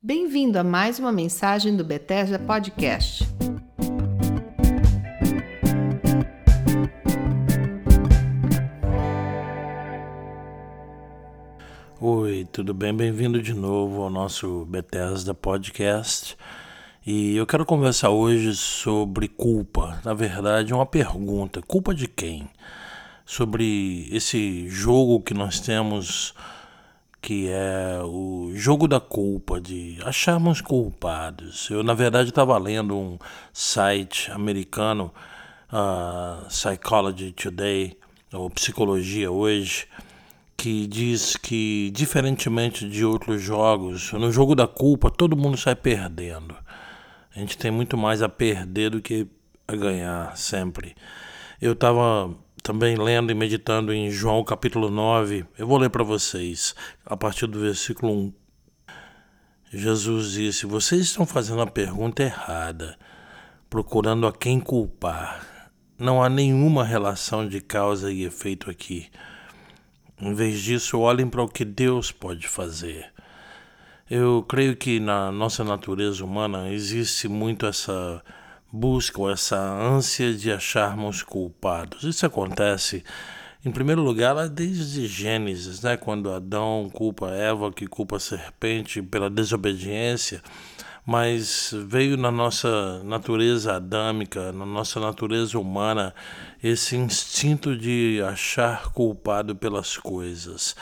Bem-vindo a mais uma mensagem do Bethesda Podcast. Oi, tudo bem? Bem-vindo de novo ao nosso Bethesda Podcast. E eu quero conversar hoje sobre culpa. Na verdade, uma pergunta: culpa de quem? Sobre esse jogo que nós temos que é o jogo da culpa, de acharmos culpados. Eu, na verdade, estava lendo um site americano, uh, Psychology Today, ou Psicologia Hoje, que diz que, diferentemente de outros jogos, no jogo da culpa todo mundo sai perdendo. A gente tem muito mais a perder do que a ganhar, sempre. Eu estava também lendo e meditando em João capítulo 9. Eu vou ler para vocês, a partir do versículo 1. Jesus disse: Vocês estão fazendo a pergunta errada, procurando a quem culpar. Não há nenhuma relação de causa e efeito aqui. Em vez disso, olhem para o que Deus pode fazer. Eu creio que na nossa natureza humana existe muito essa buscam essa ânsia de acharmos culpados. Isso acontece, em primeiro lugar, desde Gênesis, né? quando Adão culpa Eva, que culpa a serpente pela desobediência, mas veio na nossa natureza adâmica, na nossa natureza humana, esse instinto de achar culpado pelas coisas.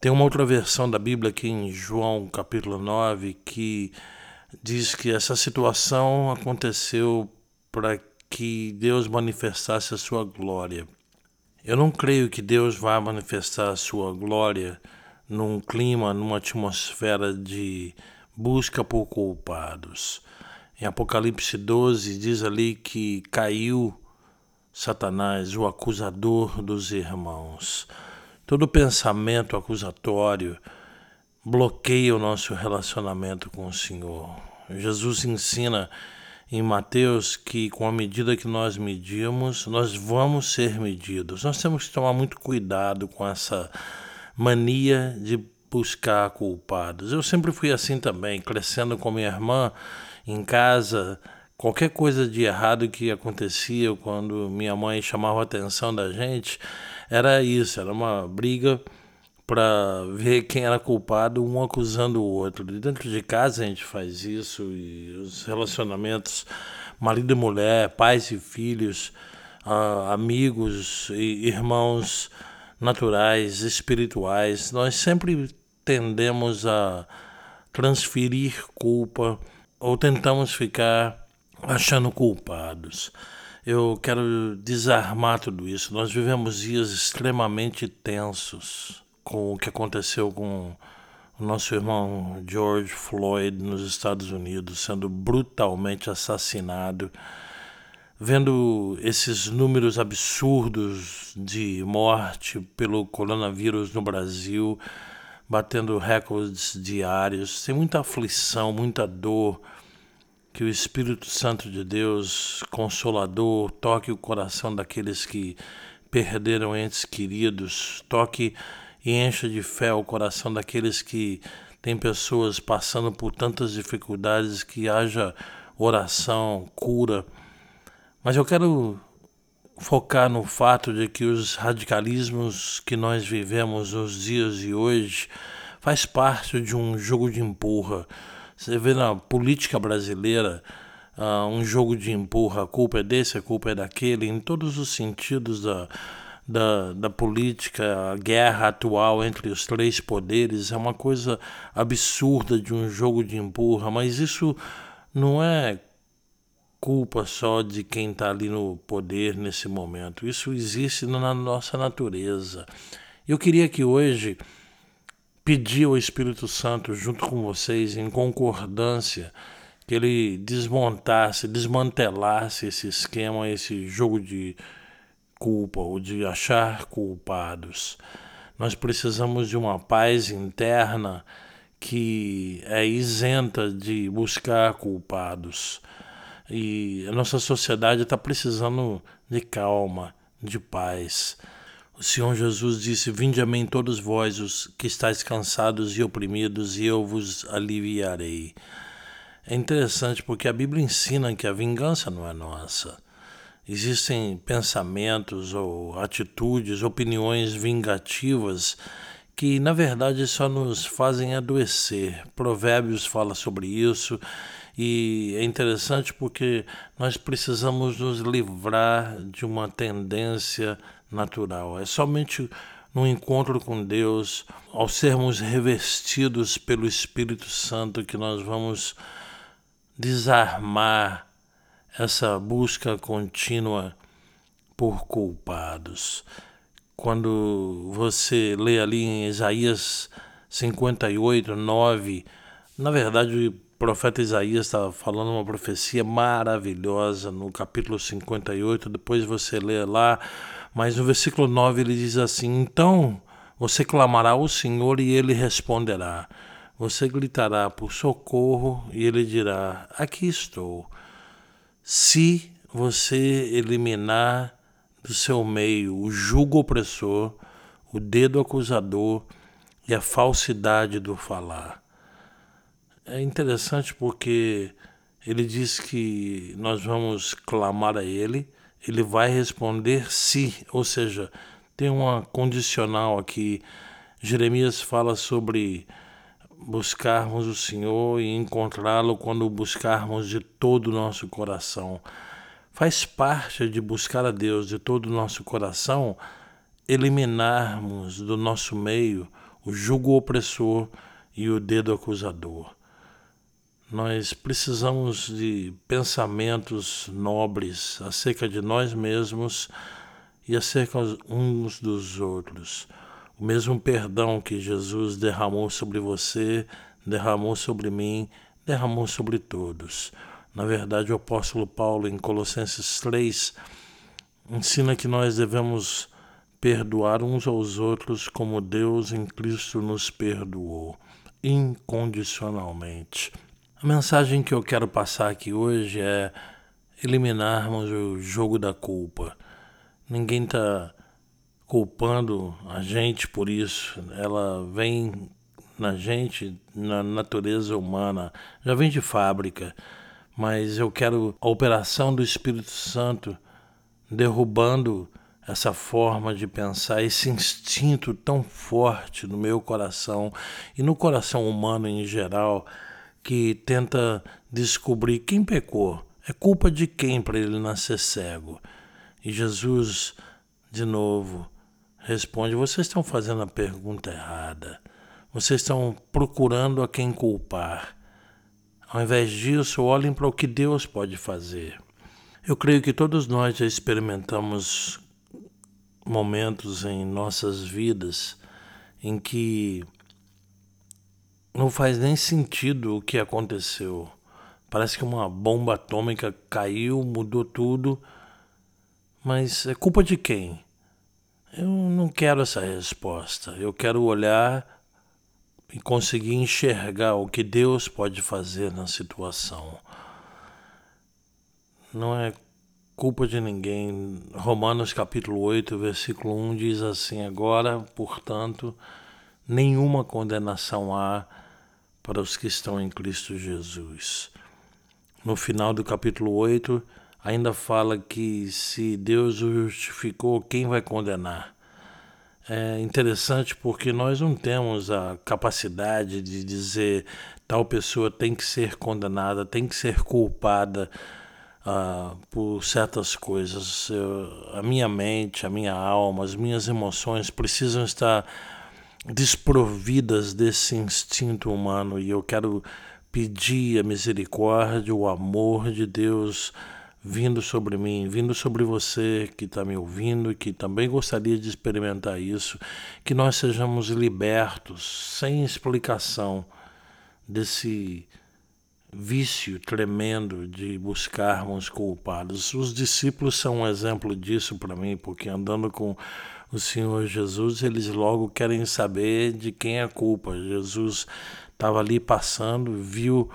Tem uma outra versão da Bíblia aqui em João capítulo 9 que diz que essa situação aconteceu para que Deus manifestasse a sua glória. Eu não creio que Deus vá manifestar a sua glória num clima, numa atmosfera de busca por culpados. Em Apocalipse 12 diz ali que caiu Satanás, o acusador dos irmãos. Todo pensamento acusatório bloqueia o nosso relacionamento com o Senhor. Jesus ensina em Mateus que com a medida que nós medimos, nós vamos ser medidos. Nós temos que tomar muito cuidado com essa mania de buscar culpados. Eu sempre fui assim também, crescendo com minha irmã em casa, qualquer coisa de errado que acontecia quando minha mãe chamava a atenção da gente, era isso, era uma briga para ver quem era culpado, um acusando o outro. dentro de casa a gente faz isso e os relacionamentos marido e mulher, pais e filhos, uh, amigos e irmãos naturais, espirituais, nós sempre tendemos a transferir culpa ou tentamos ficar achando culpados. Eu quero desarmar tudo isso. Nós vivemos dias extremamente tensos com o que aconteceu com o nosso irmão George Floyd nos Estados Unidos, sendo brutalmente assassinado, vendo esses números absurdos de morte pelo coronavírus no Brasil, batendo recordes diários, tem muita aflição, muita dor. Que o Espírito Santo de Deus, consolador, toque o coração daqueles que perderam entes queridos, toque e encha de fé o coração daqueles que têm pessoas passando por tantas dificuldades que haja oração, cura. Mas eu quero focar no fato de que os radicalismos que nós vivemos nos dias de hoje faz parte de um jogo de empurra. Você vê na política brasileira uh, um jogo de empurra, a culpa é desse, a culpa é daquele, em todos os sentidos da da, da política, a guerra atual entre os três poderes é uma coisa absurda de um jogo de empurra, mas isso não é culpa só de quem está ali no poder nesse momento. Isso existe na nossa natureza. Eu queria que hoje pedir ao Espírito Santo, junto com vocês, em concordância, que ele desmontasse, desmantelasse esse esquema, esse jogo de culpa ou de achar culpados. Nós precisamos de uma paz interna que é isenta de buscar culpados. E a nossa sociedade está precisando de calma, de paz. O Senhor Jesus disse: Vinde a mim todos vós os que estáis cansados e oprimidos, e eu vos aliviarei. É interessante porque a Bíblia ensina que a vingança não é nossa. Existem pensamentos ou atitudes, opiniões vingativas que na verdade só nos fazem adoecer. Provérbios fala sobre isso e é interessante porque nós precisamos nos livrar de uma tendência natural. É somente no encontro com Deus, ao sermos revestidos pelo Espírito Santo, que nós vamos desarmar essa busca contínua por culpados. Quando você lê ali em Isaías 58, 9, na verdade o profeta Isaías está falando uma profecia maravilhosa no capítulo 58, depois você lê lá mas no versículo 9 ele diz assim: Então você clamará ao Senhor e ele responderá. Você gritará por socorro e ele dirá: Aqui estou. Se você eliminar do seu meio o jugo opressor, o dedo acusador e a falsidade do falar. É interessante porque ele diz que nós vamos clamar a ele ele vai responder se, ou seja, tem uma condicional aqui. Jeremias fala sobre buscarmos o Senhor e encontrá-lo quando buscarmos de todo o nosso coração. Faz parte de buscar a Deus de todo o nosso coração eliminarmos do nosso meio o jugo opressor e o dedo acusador. Nós precisamos de pensamentos nobres acerca de nós mesmos e acerca uns dos outros. O mesmo perdão que Jesus derramou sobre você, derramou sobre mim, derramou sobre todos. Na verdade, o apóstolo Paulo, em Colossenses 3, ensina que nós devemos perdoar uns aos outros como Deus em Cristo nos perdoou, incondicionalmente. A mensagem que eu quero passar aqui hoje é eliminarmos o jogo da culpa. Ninguém está culpando a gente por isso. Ela vem na gente, na natureza humana, já vem de fábrica. Mas eu quero a operação do Espírito Santo derrubando essa forma de pensar, esse instinto tão forte no meu coração e no coração humano em geral que tenta descobrir quem pecou. É culpa de quem para ele nascer cego? E Jesus, de novo, responde: Vocês estão fazendo a pergunta errada. Vocês estão procurando a quem culpar. Ao invés disso, olhem para o que Deus pode fazer. Eu creio que todos nós já experimentamos momentos em nossas vidas em que não faz nem sentido o que aconteceu. Parece que uma bomba atômica caiu, mudou tudo. Mas é culpa de quem? Eu não quero essa resposta. Eu quero olhar e conseguir enxergar o que Deus pode fazer na situação. Não é culpa de ninguém. Romanos capítulo 8, versículo 1 diz assim: Agora, portanto, nenhuma condenação há para os que estão em Cristo Jesus. No final do capítulo 8, ainda fala que se Deus o justificou, quem vai condenar? É interessante porque nós não temos a capacidade de dizer tal pessoa tem que ser condenada, tem que ser culpada uh, por certas coisas. Eu, a minha mente, a minha alma, as minhas emoções precisam estar desprovidas desse instinto humano e eu quero pedir a misericórdia, o amor de Deus vindo sobre mim, vindo sobre você que está me ouvindo e que também gostaria de experimentar isso, que nós sejamos libertos sem explicação desse vício tremendo de buscarmos culpados. Os discípulos são um exemplo disso para mim, porque andando com o Senhor Jesus, eles logo querem saber de quem é a culpa. Jesus estava ali passando, viu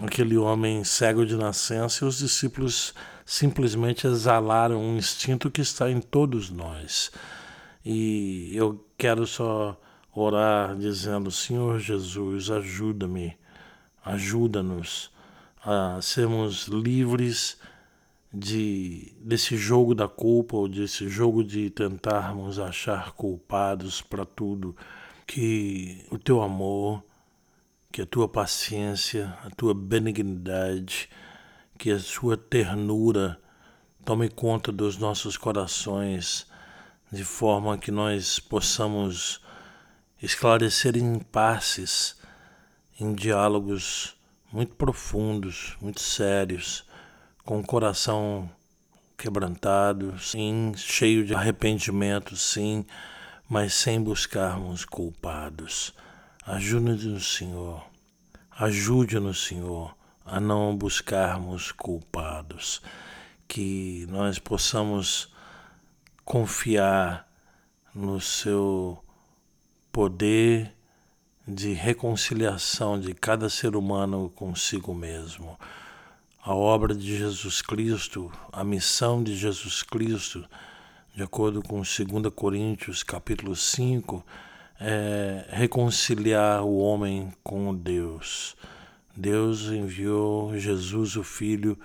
aquele homem cego de nascença e os discípulos simplesmente exalaram um instinto que está em todos nós. E eu quero só orar dizendo: Senhor Jesus, ajuda-me, ajuda-nos a sermos livres de desse jogo da culpa ou desse jogo de tentarmos achar culpados para tudo, que o teu amor, que a tua paciência, a tua benignidade, que a sua ternura tome conta dos nossos corações, de forma que nós possamos esclarecer impasses em diálogos muito profundos, muito sérios, com o coração quebrantado, sim, cheio de arrependimento, sim, mas sem buscarmos culpados. Ajude-nos, Senhor. Ajude-nos, Senhor, a não buscarmos culpados. Que nós possamos confiar no seu poder de reconciliação de cada ser humano consigo mesmo. A obra de Jesus Cristo, a missão de Jesus Cristo, de acordo com 2 Coríntios capítulo 5, é reconciliar o homem com Deus. Deus enviou Jesus, o Filho,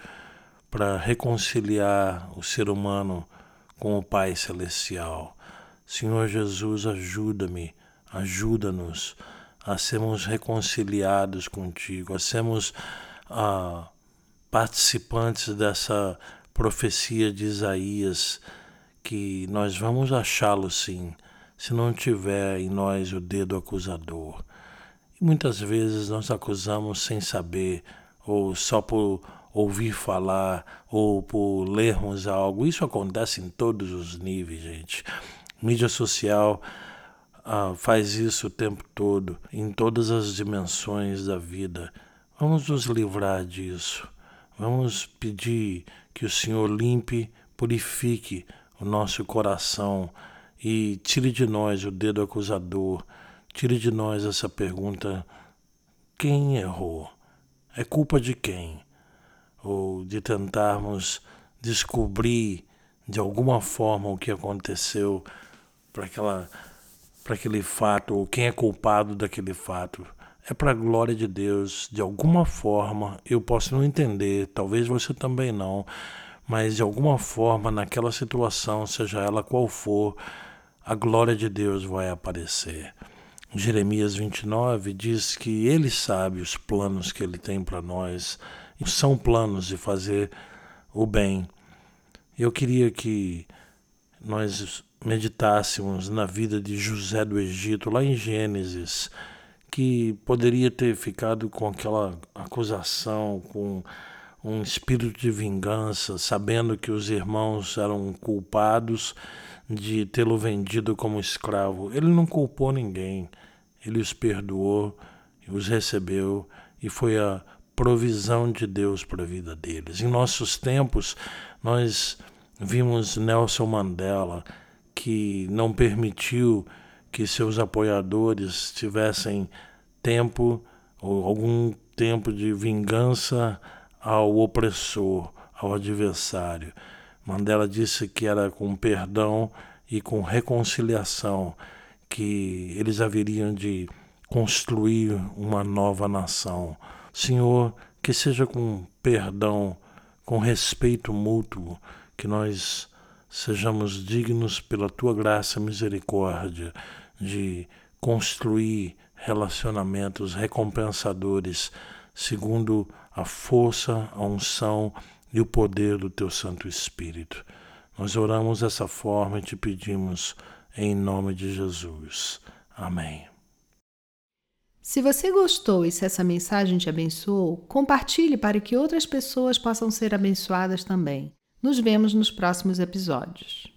para reconciliar o ser humano com o Pai Celestial. Senhor Jesus, ajuda-me, ajuda-nos a sermos reconciliados contigo, a sermos ah, participantes dessa profecia de Isaías, que nós vamos achá-lo sim, se não tiver em nós o dedo acusador. E muitas vezes nós acusamos sem saber, ou só por ouvir falar, ou por lermos algo. Isso acontece em todos os níveis, gente. Mídia social ah, faz isso o tempo todo, em todas as dimensões da vida. Vamos nos livrar disso. Vamos pedir que o Senhor limpe, purifique o nosso coração e tire de nós o dedo acusador, tire de nós essa pergunta: quem errou? É culpa de quem? Ou de tentarmos descobrir de alguma forma o que aconteceu para aquela para aquele fato ou quem é culpado daquele fato. É para a glória de Deus, de alguma forma, eu posso não entender, talvez você também não, mas de alguma forma, naquela situação, seja ela qual for, a glória de Deus vai aparecer. Jeremias 29 diz que ele sabe os planos que ele tem para nós, e são planos de fazer o bem. Eu queria que nós meditássemos na vida de José do Egito, lá em Gênesis, que poderia ter ficado com aquela acusação, com um espírito de vingança, sabendo que os irmãos eram culpados de tê-lo vendido como escravo. Ele não culpou ninguém, ele os perdoou, os recebeu e foi a provisão de Deus para a vida deles. Em nossos tempos, nós vimos Nelson Mandela que não permitiu que seus apoiadores tivessem tempo ou algum tempo de vingança ao opressor, ao adversário. Mandela disse que era com perdão e com reconciliação que eles haveriam de construir uma nova nação. Senhor, que seja com perdão, com respeito mútuo, que nós sejamos dignos pela tua graça e misericórdia de construir relacionamentos recompensadores segundo a força, a unção e o poder do teu Santo Espírito. Nós oramos dessa forma e te pedimos em nome de Jesus. Amém. Se você gostou e se essa mensagem te abençoou, compartilhe para que outras pessoas possam ser abençoadas também. Nos vemos nos próximos episódios.